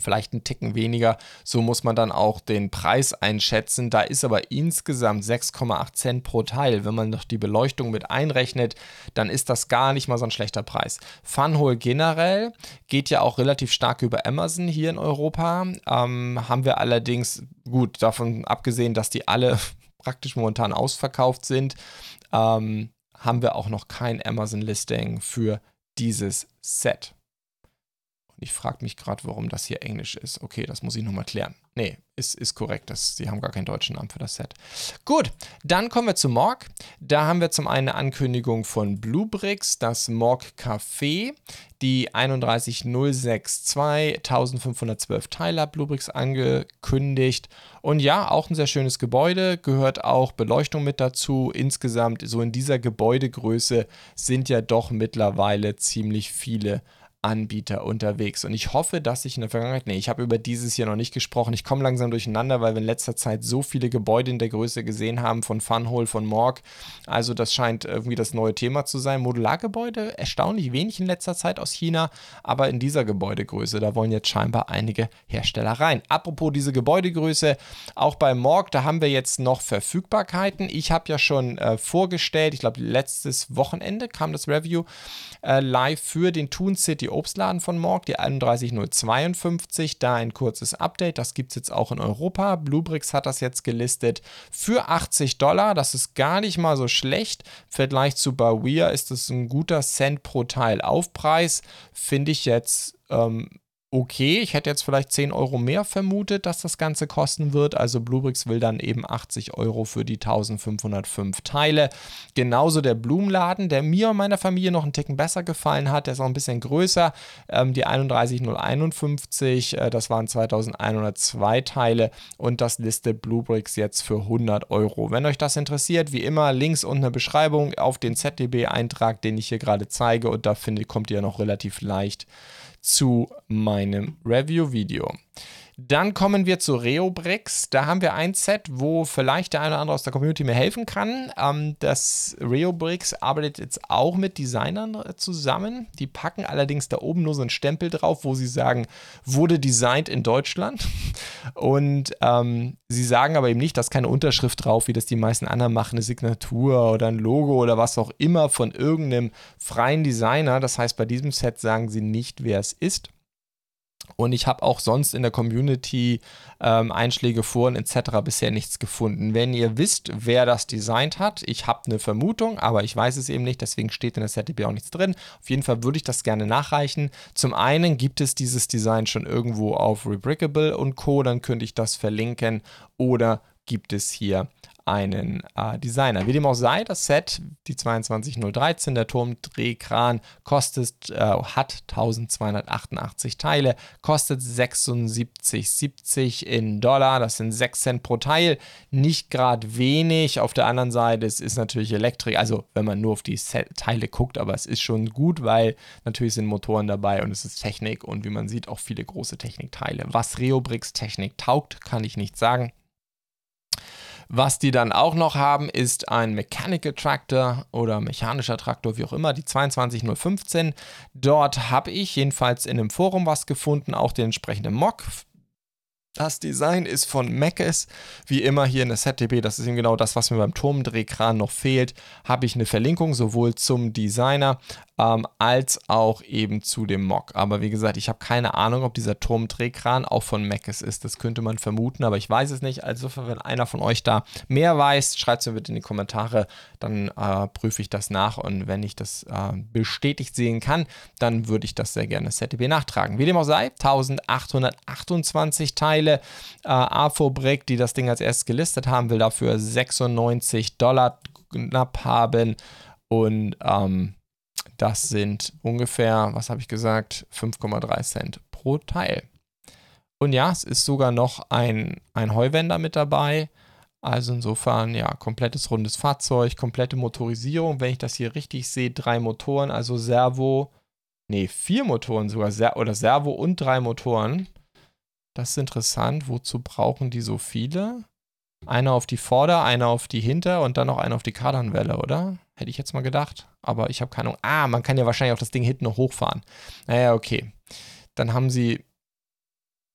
vielleicht einen Ticken weniger. So muss man dann auch den Preis einschätzen. Da ist aber insgesamt 6,8 Cent pro Teil. Wenn man noch die Beleuchtung mit einrechnet, dann ist das gar nicht mal so ein schlechter Preis. Funhole generell geht ja auch relativ stark über Amazon hier in Europa. Ähm, haben wir allerdings, gut, davon abgesehen, dass die alle praktisch momentan ausverkauft sind, ähm, haben wir auch noch kein Amazon-Listing für dieses Set. Ich frage mich gerade, warum das hier Englisch ist. Okay, das muss ich nochmal klären. Nee, ist, ist korrekt. Das, sie haben gar keinen deutschen Namen für das Set. Gut, dann kommen wir zu Morg. Da haben wir zum einen eine Ankündigung von Bluebricks, das Morg Café. Die 31062 1512 Teile hat Bluebricks angekündigt. Und ja, auch ein sehr schönes Gebäude, gehört auch Beleuchtung mit dazu. Insgesamt, so in dieser Gebäudegröße sind ja doch mittlerweile ziemlich viele Anbieter unterwegs. Und ich hoffe, dass ich in der Vergangenheit, nee, ich habe über dieses hier noch nicht gesprochen. Ich komme langsam durcheinander, weil wir in letzter Zeit so viele Gebäude in der Größe gesehen haben, von Funhole, von Morg. Also das scheint irgendwie das neue Thema zu sein. Modulargebäude, erstaunlich wenig in letzter Zeit aus China, aber in dieser Gebäudegröße, da wollen jetzt scheinbar einige Hersteller rein. Apropos diese Gebäudegröße, auch bei Morg, da haben wir jetzt noch Verfügbarkeiten. Ich habe ja schon äh, vorgestellt, ich glaube letztes Wochenende kam das Review äh, live für den Toon City Obstladen von Morg, die 31052. Da ein kurzes Update. Das gibt es jetzt auch in Europa. Bluebricks hat das jetzt gelistet für 80 Dollar. Das ist gar nicht mal so schlecht. Im Vergleich zu Bawia ist das ein guter Cent pro Teil Aufpreis. Finde ich jetzt ähm, okay. Ich hätte jetzt vielleicht 10 Euro mehr vermutet, dass das Ganze kosten wird. Also Bluebricks will dann eben 80 Euro für die 1505 Teile. Genauso der Blumenladen, der mir und meiner Familie noch einen Ticken besser gefallen hat. Der ist auch ein bisschen größer. Ähm, die 31051, äh, das waren 2102 Teile und das listet Bluebricks jetzt für 100 Euro. Wenn euch das interessiert, wie immer, Links und eine Beschreibung auf den ZDB-Eintrag, den ich hier gerade zeige und da findet, kommt ihr noch relativ leicht zu meinem Review-Video. Dann kommen wir zu Reobrix. Da haben wir ein Set, wo vielleicht der eine oder andere aus der Community mir helfen kann. Ähm, das Reobrix arbeitet jetzt auch mit Designern äh, zusammen. Die packen allerdings da oben nur so einen Stempel drauf, wo sie sagen, wurde designt in Deutschland. Und ähm, sie sagen aber eben nicht, dass keine Unterschrift drauf, wie das die meisten anderen machen, eine Signatur oder ein Logo oder was auch immer von irgendeinem freien Designer. Das heißt, bei diesem Set sagen sie nicht, wer es ist. Und ich habe auch sonst in der Community ähm, Einschläge, Foren etc. bisher nichts gefunden. Wenn ihr wisst, wer das designt hat, ich habe eine Vermutung, aber ich weiß es eben nicht, deswegen steht in der ZDB auch nichts drin. Auf jeden Fall würde ich das gerne nachreichen. Zum einen gibt es dieses Design schon irgendwo auf Rebrickable und Co., dann könnte ich das verlinken oder gibt es hier einen äh, Designer. Wie dem auch sei, das Set, die 22013, der Turmdrehkran, kostet, äh, hat 1288 Teile, kostet 76,70 in Dollar. Das sind 6 Cent pro Teil. Nicht gerade wenig. Auf der anderen Seite, es ist natürlich Elektrik, also wenn man nur auf die Set Teile guckt, aber es ist schon gut, weil natürlich sind Motoren dabei und es ist Technik und wie man sieht, auch viele große Technikteile. Was Reobrix Technik taugt, kann ich nicht sagen. Was die dann auch noch haben, ist ein Mechanical Tractor oder mechanischer Traktor, wie auch immer, die 22015. Dort habe ich jedenfalls in einem Forum was gefunden, auch den entsprechenden Mock das Design ist von Meckes, wie immer hier in der ZDB, das ist eben genau das, was mir beim Turmdrehkran noch fehlt, habe ich eine Verlinkung sowohl zum Designer ähm, als auch eben zu dem Mock. Aber wie gesagt, ich habe keine Ahnung, ob dieser Turmdrehkran auch von Meckes ist. Das könnte man vermuten, aber ich weiß es nicht. Also wenn einer von euch da mehr weiß, schreibt es mir bitte in die Kommentare, dann äh, prüfe ich das nach und wenn ich das äh, bestätigt sehen kann, dann würde ich das sehr gerne ZDB nachtragen. Wie dem auch sei, 1828 Teile. Äh, Afobrik, die das Ding als erstes gelistet haben, will dafür 96 Dollar knapp haben. Und ähm, das sind ungefähr, was habe ich gesagt, 5,3 Cent pro Teil. Und ja, es ist sogar noch ein, ein Heuwender mit dabei. Also insofern, ja, komplettes rundes Fahrzeug, komplette Motorisierung. Wenn ich das hier richtig sehe, drei Motoren, also Servo, nee, vier Motoren sogar, oder Servo und drei Motoren. Das ist interessant. Wozu brauchen die so viele? Einer auf die Vorder-, einer auf die Hinter- und dann noch einer auf die Kardanwelle, oder? Hätte ich jetzt mal gedacht. Aber ich habe keine Ahnung. Ah, man kann ja wahrscheinlich auch das Ding hinten noch hochfahren. Naja, okay. Dann haben sie.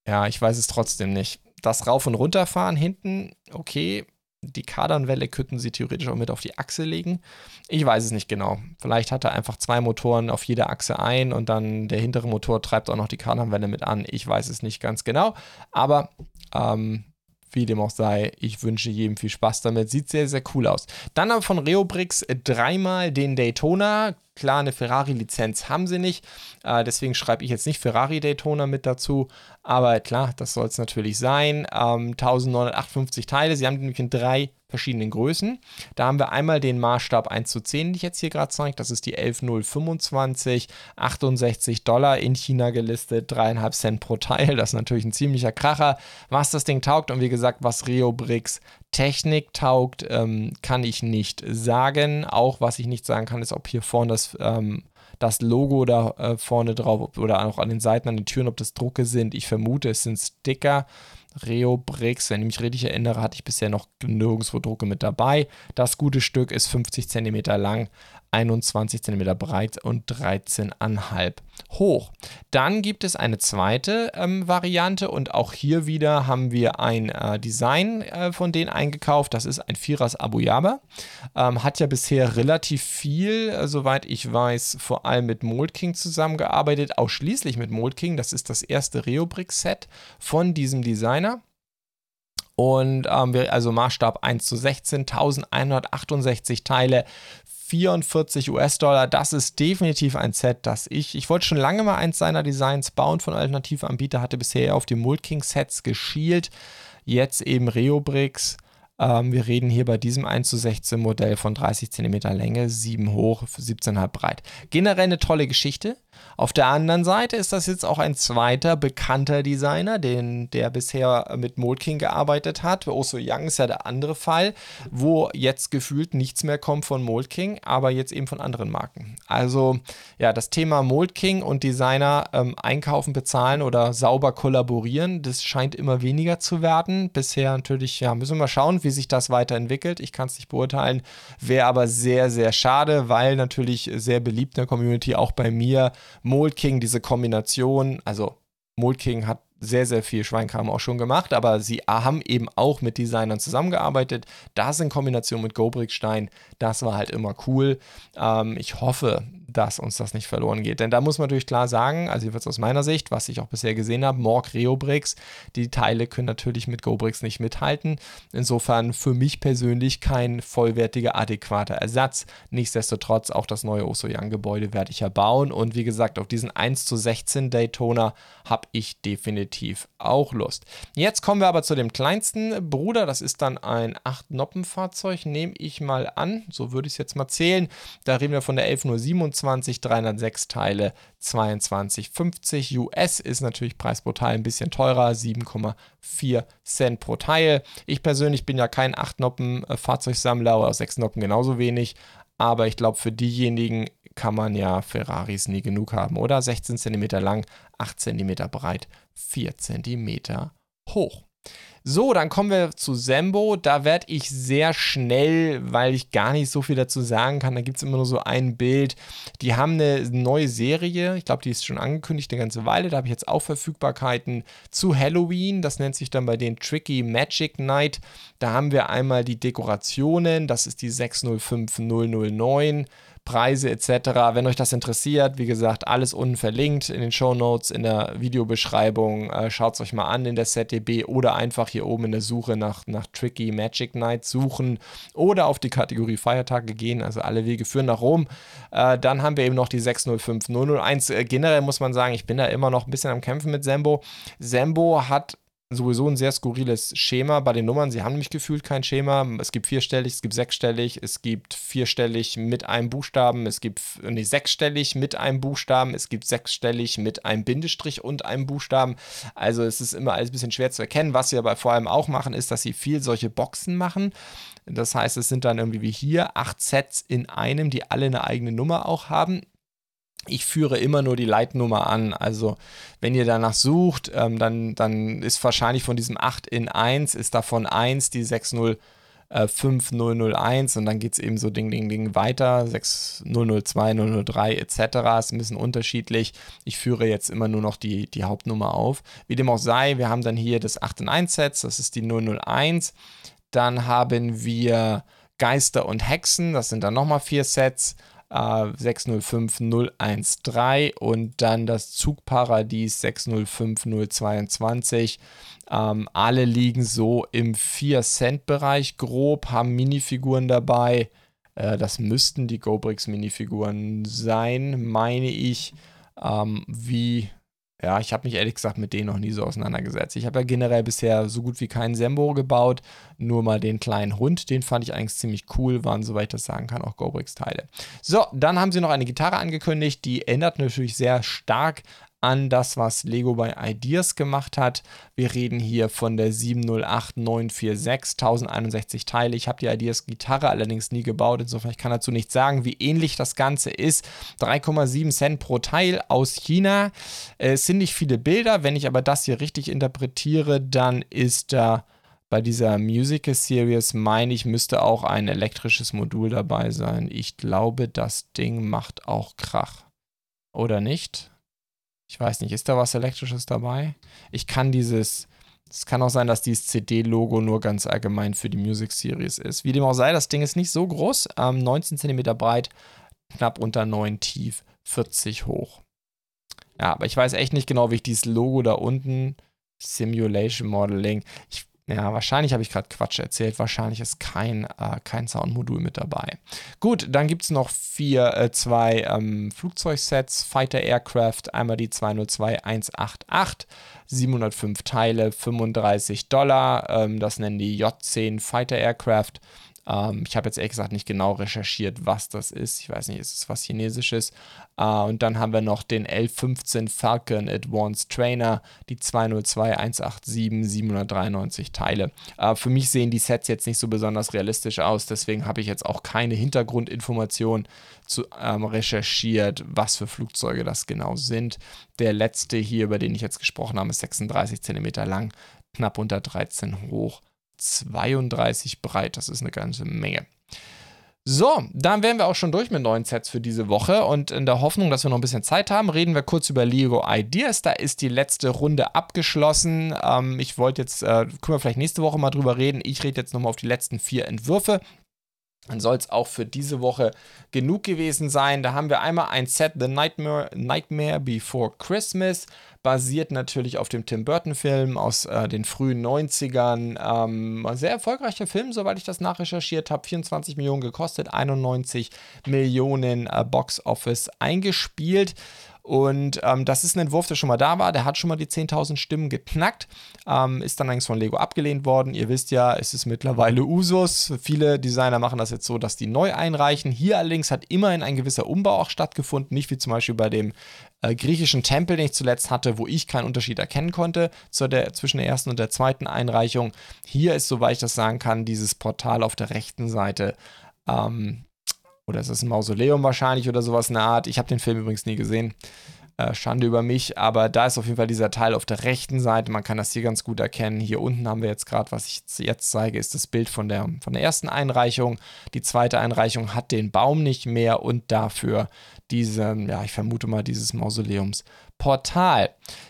Ja, ich weiß es trotzdem nicht. Das Rauf- und Runterfahren hinten, okay die Kardanwelle könnten sie theoretisch auch mit auf die Achse legen. Ich weiß es nicht genau. Vielleicht hat er einfach zwei Motoren auf jeder Achse ein und dann der hintere Motor treibt auch noch die Kardanwelle mit an. Ich weiß es nicht ganz genau. Aber ähm, wie dem auch sei, ich wünsche jedem viel Spaß damit. Sieht sehr, sehr cool aus. Dann aber von Reobrix dreimal den Daytona. Klar, eine Ferrari-Lizenz haben sie nicht. Äh, deswegen schreibe ich jetzt nicht Ferrari Daytona mit dazu. Aber klar, das soll es natürlich sein. Ähm, 1958 Teile. Sie haben nämlich in drei verschiedenen Größen. Da haben wir einmal den Maßstab 1 zu 10, den ich jetzt hier gerade zeige. Das ist die 11025, 68 Dollar in China gelistet, 3,5 Cent pro Teil. Das ist natürlich ein ziemlicher Kracher. Was das Ding taugt und wie gesagt, was Rio Bricks Technik taugt, ähm, kann ich nicht sagen. Auch was ich nicht sagen kann, ist, ob hier vorne das ähm, das Logo da äh, vorne drauf oder auch an den Seiten, an den Türen, ob das Drucke sind. Ich vermute, es sind Sticker. Reo Bricks, wenn ich mich richtig erinnere, hatte ich bisher noch nirgendwo Drucke mit dabei. Das gute Stück ist 50 cm lang, 21 cm breit und 13,5 hoch. Dann gibt es eine zweite ähm, Variante und auch hier wieder haben wir ein äh, Design äh, von denen eingekauft. Das ist ein Vierers Abuyaba. Ähm, hat ja bisher relativ viel, äh, soweit ich weiß, vor allem mit Mold King zusammengearbeitet, ausschließlich mit Mold King. Das ist das erste Reobrick-Set von diesem Designer. Und ähm, also Maßstab 1 zu 16, 1168 Teile, 44 US-Dollar. Das ist definitiv ein Set, das ich, ich wollte schon lange mal eins seiner Designs bauen von Alternativanbieter, hatte bisher auf die Mulking-Sets geschielt. Jetzt eben Reobricks. Ähm, wir reden hier bei diesem 1 zu 16 Modell von 30 cm Länge, 7 hoch, 17,5 breit. Generell eine tolle Geschichte. Auf der anderen Seite ist das jetzt auch ein zweiter bekannter Designer, den, der bisher mit Molking gearbeitet hat. Oso Young ist ja der andere Fall, wo jetzt gefühlt nichts mehr kommt von Molking, aber jetzt eben von anderen Marken. Also ja, das Thema Molking und Designer ähm, einkaufen, bezahlen oder sauber kollaborieren, das scheint immer weniger zu werden. Bisher natürlich, ja, müssen wir mal schauen, wie sich das weiterentwickelt. Ich kann es nicht beurteilen, wäre aber sehr, sehr schade, weil natürlich sehr beliebt in der Community, auch bei mir, Mold King, diese Kombination, also Mold King hat sehr, sehr viel Schweinkram auch schon gemacht, aber sie haben eben auch mit Designern zusammengearbeitet. Das in Kombination mit Gobrickstein, das war halt immer cool. Ähm, ich hoffe, dass uns das nicht verloren geht. Denn da muss man natürlich klar sagen, also jedenfalls aus meiner Sicht, was ich auch bisher gesehen habe, Morg Reobrix, die Teile können natürlich mit GoBrix nicht mithalten. Insofern für mich persönlich kein vollwertiger, adäquater Ersatz. Nichtsdestotrotz auch das neue Osoyan-Gebäude werde ich ja bauen. Und wie gesagt, auf diesen 1 zu 16 Daytona habe ich definitiv auch Lust. Jetzt kommen wir aber zu dem kleinsten Bruder. Das ist dann ein 8-Noppen-Fahrzeug, nehme ich mal an. So würde ich es jetzt mal zählen. Da reden wir von der 11027, 306 Teile, 22,50 US ist natürlich Preis pro Teil ein bisschen teurer, 7,4 Cent pro Teil. Ich persönlich bin ja kein 8-Noppen-Fahrzeugsammler oder 6-Noppen genauso wenig. Aber ich glaube, für diejenigen kann man ja Ferraris nie genug haben, oder? 16 cm lang, 8 cm breit, 4 cm hoch. So, dann kommen wir zu Sembo. Da werde ich sehr schnell, weil ich gar nicht so viel dazu sagen kann. Da gibt es immer nur so ein Bild. Die haben eine neue Serie. Ich glaube, die ist schon angekündigt eine ganze Weile. Da habe ich jetzt auch Verfügbarkeiten zu Halloween. Das nennt sich dann bei den Tricky Magic Night. Da haben wir einmal die Dekorationen. Das ist die 605009. Preise etc. Wenn euch das interessiert, wie gesagt, alles unten verlinkt in den Show Notes, in der Videobeschreibung. Äh, Schaut es euch mal an in der ZDB oder einfach hier oben in der Suche nach, nach Tricky Magic Night suchen oder auf die Kategorie Feiertage gehen. Also alle Wege führen nach Rom. Äh, dann haben wir eben noch die 605001. Äh, generell muss man sagen, ich bin da immer noch ein bisschen am Kämpfen mit Sembo. Sembo hat sowieso ein sehr skurriles Schema bei den Nummern. Sie haben nämlich gefühlt kein Schema. Es gibt vierstellig, es gibt sechsstellig, es gibt vierstellig mit einem Buchstaben, es gibt nee, sechsstellig mit einem Buchstaben, es gibt sechsstellig mit einem Bindestrich und einem Buchstaben. Also es ist immer alles ein bisschen schwer zu erkennen. Was sie aber vor allem auch machen, ist, dass sie viel solche Boxen machen. Das heißt, es sind dann irgendwie wie hier acht Sets in einem, die alle eine eigene Nummer auch haben ich führe immer nur die Leitnummer an. Also wenn ihr danach sucht, ähm, dann, dann ist wahrscheinlich von diesem 8 in 1, ist davon 1 die 605001 und dann geht es eben so Ding, Ding, Ding weiter, 6002, 003 etc. Ist ein bisschen unterschiedlich. Ich führe jetzt immer nur noch die, die Hauptnummer auf. Wie dem auch sei, wir haben dann hier das 8 in 1 Set, das ist die 001. Dann haben wir Geister und Hexen, das sind dann nochmal vier Sets äh, 605013 und dann das Zugparadies 605022. Ähm, alle liegen so im 4-Cent-Bereich grob, haben Minifiguren dabei. Äh, das müssten die GoBricks Minifiguren sein, meine ich. Ähm, wie ja, ich habe mich ehrlich gesagt mit denen noch nie so auseinandergesetzt. Ich habe ja generell bisher so gut wie keinen Sembo gebaut, nur mal den kleinen Hund, den fand ich eigentlich ziemlich cool, waren, soweit ich das sagen kann, auch Gobrix-Teile. So, dann haben sie noch eine Gitarre angekündigt, die ändert natürlich sehr stark an das, was Lego bei Ideas gemacht hat. Wir reden hier von der 708946, 1061 Teile. Ich habe die Ideas Gitarre allerdings nie gebaut, insofern ich kann dazu nicht sagen, wie ähnlich das Ganze ist. 3,7 Cent pro Teil aus China. Es sind nicht viele Bilder, wenn ich aber das hier richtig interpretiere, dann ist da bei dieser Musical Series, meine ich, müsste auch ein elektrisches Modul dabei sein. Ich glaube, das Ding macht auch Krach. Oder nicht? Ich weiß nicht, ist da was Elektrisches dabei? Ich kann dieses, es kann auch sein, dass dieses CD-Logo nur ganz allgemein für die Music Series ist. Wie dem auch sei, das Ding ist nicht so groß, ähm, 19 cm breit, knapp unter 9 tief, 40 hoch. Ja, aber ich weiß echt nicht genau, wie ich dieses Logo da unten, Simulation Modeling, ich ja, wahrscheinlich habe ich gerade Quatsch erzählt. Wahrscheinlich ist kein, äh, kein Soundmodul mit dabei. Gut, dann gibt es noch vier, äh, zwei ähm, Flugzeugsets, Fighter Aircraft, einmal die 202188, 705 Teile, 35 Dollar. Ähm, das nennen die J10 Fighter Aircraft. Ähm, ich habe jetzt ehrlich gesagt nicht genau recherchiert, was das ist. Ich weiß nicht, ist es was Chinesisches? Äh, und dann haben wir noch den L15 Falcon Advanced Trainer, die 202187, 793 Teile. Äh, für mich sehen die Sets jetzt nicht so besonders realistisch aus, deswegen habe ich jetzt auch keine Hintergrundinformation zu, ähm, recherchiert, was für Flugzeuge das genau sind. Der letzte hier, über den ich jetzt gesprochen habe, ist 36 cm lang, knapp unter 13 hoch 32 breit. Das ist eine ganze Menge. So, dann wären wir auch schon durch mit neuen Sets für diese Woche und in der Hoffnung, dass wir noch ein bisschen Zeit haben, reden wir kurz über Lego Ideas. Da ist die letzte Runde abgeschlossen. Ähm, ich wollte jetzt, äh, können wir vielleicht nächste Woche mal drüber reden. Ich rede jetzt nochmal auf die letzten vier Entwürfe. Dann soll es auch für diese Woche genug gewesen sein. Da haben wir einmal ein Set The Nightmare, Nightmare Before Christmas, basiert natürlich auf dem Tim Burton-Film aus äh, den frühen 90ern. Ähm, sehr erfolgreicher Film, soweit ich das nachrecherchiert habe. 24 Millionen gekostet, 91 Millionen äh, Box Office eingespielt. Und ähm, das ist ein Entwurf, der schon mal da war. Der hat schon mal die 10.000 Stimmen geknackt. Ähm, ist dann eigentlich von Lego abgelehnt worden. Ihr wisst ja, es ist mittlerweile Usus. Viele Designer machen das jetzt so, dass die neu einreichen. Hier allerdings hat immerhin ein gewisser Umbau auch stattgefunden. Nicht wie zum Beispiel bei dem äh, griechischen Tempel, den ich zuletzt hatte, wo ich keinen Unterschied erkennen konnte der, zwischen der ersten und der zweiten Einreichung. Hier ist, soweit ich das sagen kann, dieses Portal auf der rechten Seite ähm, oder ist es ein Mausoleum wahrscheinlich oder sowas in der Art. Ich habe den Film übrigens nie gesehen. Äh, Schande über mich, aber da ist auf jeden Fall dieser Teil auf der rechten Seite. Man kann das hier ganz gut erkennen. Hier unten haben wir jetzt gerade, was ich jetzt zeige, ist das Bild von der, von der ersten Einreichung. Die zweite Einreichung hat den Baum nicht mehr und dafür diesen, ja, ich vermute mal, dieses Mausoleumsportal.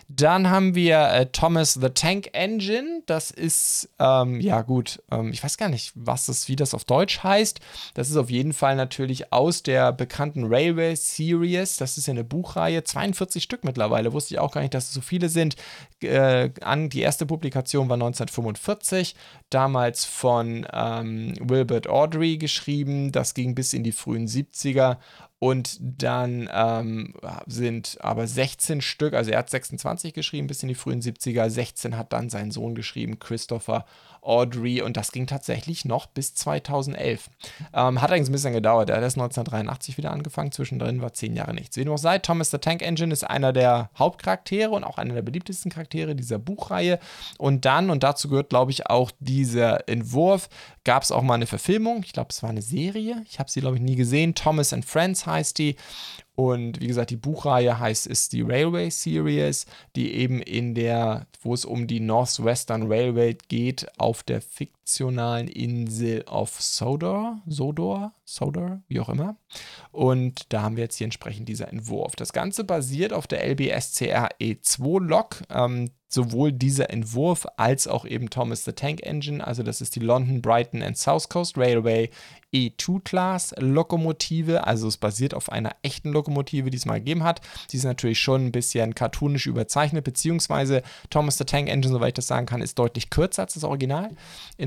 Dann haben wir äh, Thomas the Tank Engine. Das ist, ähm, ja gut, ähm, ich weiß gar nicht, was das, wie das auf Deutsch heißt. Das ist auf jeden Fall natürlich aus der bekannten Railway Series. Das ist ja eine Buchreihe, 42 Stück mittlerweile. Wusste ich auch gar nicht, dass es so viele sind. Äh, an, die erste Publikation war 1945, damals von ähm, Wilbert Audrey geschrieben. Das ging bis in die frühen 70er und dann ähm, sind aber 16 Stück, also er hat 26 geschrieben bis in die frühen 70er, 16 hat dann sein Sohn geschrieben, Christopher Audrey und das ging tatsächlich noch bis 2011. Ähm, hat eigentlich ein bisschen gedauert. Er hat erst 1983 wieder angefangen. Zwischendrin war zehn Jahre nichts. Wie du auch sei, Thomas the Tank Engine ist einer der Hauptcharaktere und auch einer der beliebtesten Charaktere dieser Buchreihe. Und dann, und dazu gehört, glaube ich, auch dieser Entwurf, gab es auch mal eine Verfilmung. Ich glaube, es war eine Serie. Ich habe sie, glaube ich, nie gesehen. Thomas and Friends heißt die. Und wie gesagt, die Buchreihe heißt ist die Railway Series, die eben in der, wo es um die Northwestern Railway geht, auf der fiktionalen Insel of Sodor, Sodor, Sodor, wie auch immer. Und da haben wir jetzt hier entsprechend dieser Entwurf. Das Ganze basiert auf der LBSCR E2-Lok. Ähm, sowohl dieser Entwurf als auch eben Thomas the Tank Engine, also das ist die London, Brighton and South Coast Railway E2-Class Lokomotive, also es basiert auf einer echten Lokomotive, die es mal gegeben hat. Die ist natürlich schon ein bisschen cartoonisch überzeichnet, beziehungsweise Thomas the Tank Engine, soweit ich das sagen kann, ist deutlich kürzer als das Original.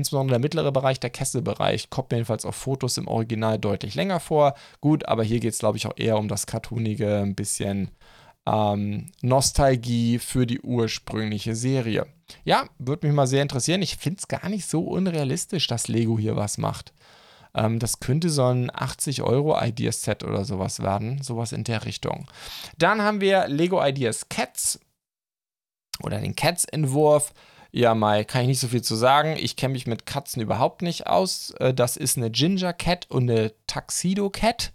Insbesondere der mittlere Bereich, der Kesselbereich, kommt mir jedenfalls auf Fotos im Original deutlich länger vor. Gut, aber hier geht es, glaube ich, auch eher um das cartoonige, ein bisschen ähm, Nostalgie für die ursprüngliche Serie. Ja, würde mich mal sehr interessieren. Ich finde es gar nicht so unrealistisch, dass Lego hier was macht. Ähm, das könnte so ein 80 Euro Ideas Set oder sowas werden, sowas in der Richtung. Dann haben wir Lego Ideas Cats oder den Cats-Entwurf. Ja, Mai, kann ich nicht so viel zu sagen. Ich kenne mich mit Katzen überhaupt nicht aus. Äh, das ist eine Ginger Cat und eine Tuxedo Cat.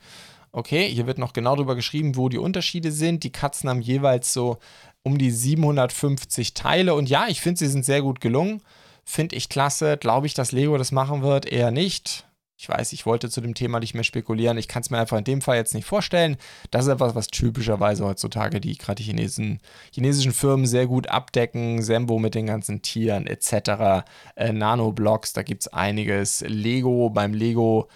Okay, hier wird noch genau darüber geschrieben, wo die Unterschiede sind. Die Katzen haben jeweils so um die 750 Teile und ja, ich finde, sie sind sehr gut gelungen. Finde ich klasse. Glaube ich, dass Lego das machen wird? Eher nicht. Ich weiß, ich wollte zu dem Thema nicht mehr spekulieren. Ich kann es mir einfach in dem Fall jetzt nicht vorstellen. Das ist etwas, was typischerweise heutzutage die gerade Chinesen, chinesischen Firmen sehr gut abdecken. Sembo mit den ganzen Tieren etc. Äh, Nanoblocks, da gibt es einiges. Lego, beim Lego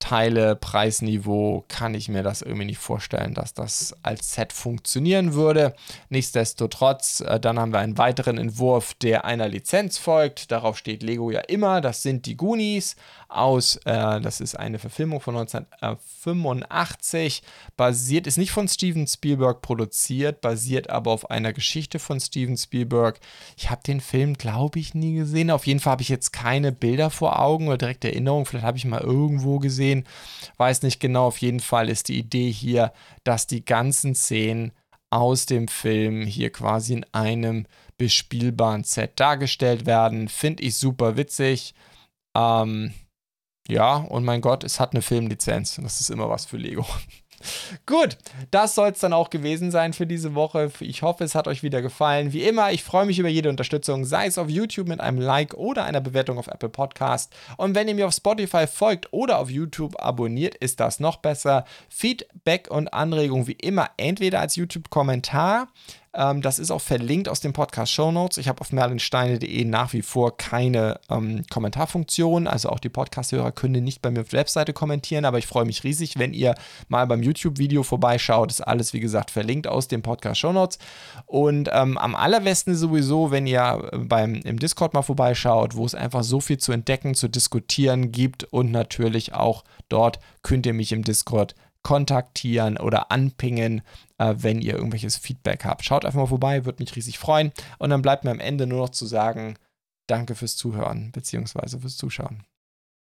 Teile, Preisniveau kann ich mir das irgendwie nicht vorstellen, dass das als Set funktionieren würde. Nichtsdestotrotz, äh, dann haben wir einen weiteren Entwurf, der einer Lizenz folgt. Darauf steht Lego ja immer. Das sind die Goonies aus, äh, das ist eine Verfilmung von 1985, basiert, ist nicht von Steven Spielberg produziert, basiert aber auf einer Geschichte von Steven Spielberg. Ich habe den Film, glaube ich, nie gesehen. Auf jeden Fall habe ich jetzt keine Bilder vor Augen oder direkte Erinnerung. Vielleicht habe ich mal irgendwo gesehen. Weiß nicht genau. Auf jeden Fall ist die Idee hier, dass die ganzen Szenen aus dem Film hier quasi in einem bespielbaren Set dargestellt werden. Finde ich super witzig. Ähm, ja, und mein Gott, es hat eine Filmlizenz. Das ist immer was für Lego. Gut, das soll es dann auch gewesen sein für diese Woche. Ich hoffe, es hat euch wieder gefallen. Wie immer, ich freue mich über jede Unterstützung, sei es auf YouTube mit einem Like oder einer Bewertung auf Apple Podcast. Und wenn ihr mir auf Spotify folgt oder auf YouTube abonniert, ist das noch besser. Feedback und Anregungen wie immer entweder als YouTube-Kommentar Ähm, das ist auch verlinkt aus den Podcast Show Notes. Ich habe auf merlinsteine.de nach wie vor keine ähm, Kommentarfunktion. Also auch die Podcast-Hörer können nicht bei mir auf der Webseite kommentieren, aber ich freue mich riesig, wenn ihr mal beim YouTube-Video vorbeischaut. Ist alles, wie gesagt, verlinkt aus den Podcast Show Notes. Und ähm, am allerbesten sowieso, wenn ihr äh, beim, im Discord mal vorbeischaut, wo es einfach so viel zu entdecken, zu diskutieren gibt und natürlich auch dort könnt ihr mich im Discord kontaktieren oder anpingen, äh, wenn ihr irgendwelches Feedback habt. Schaut einfach mal vorbei, würde mich riesig freuen. Und dann bleibt mir am Ende nur noch zu sagen, danke fürs Zuhören bzw. fürs Zuschauen.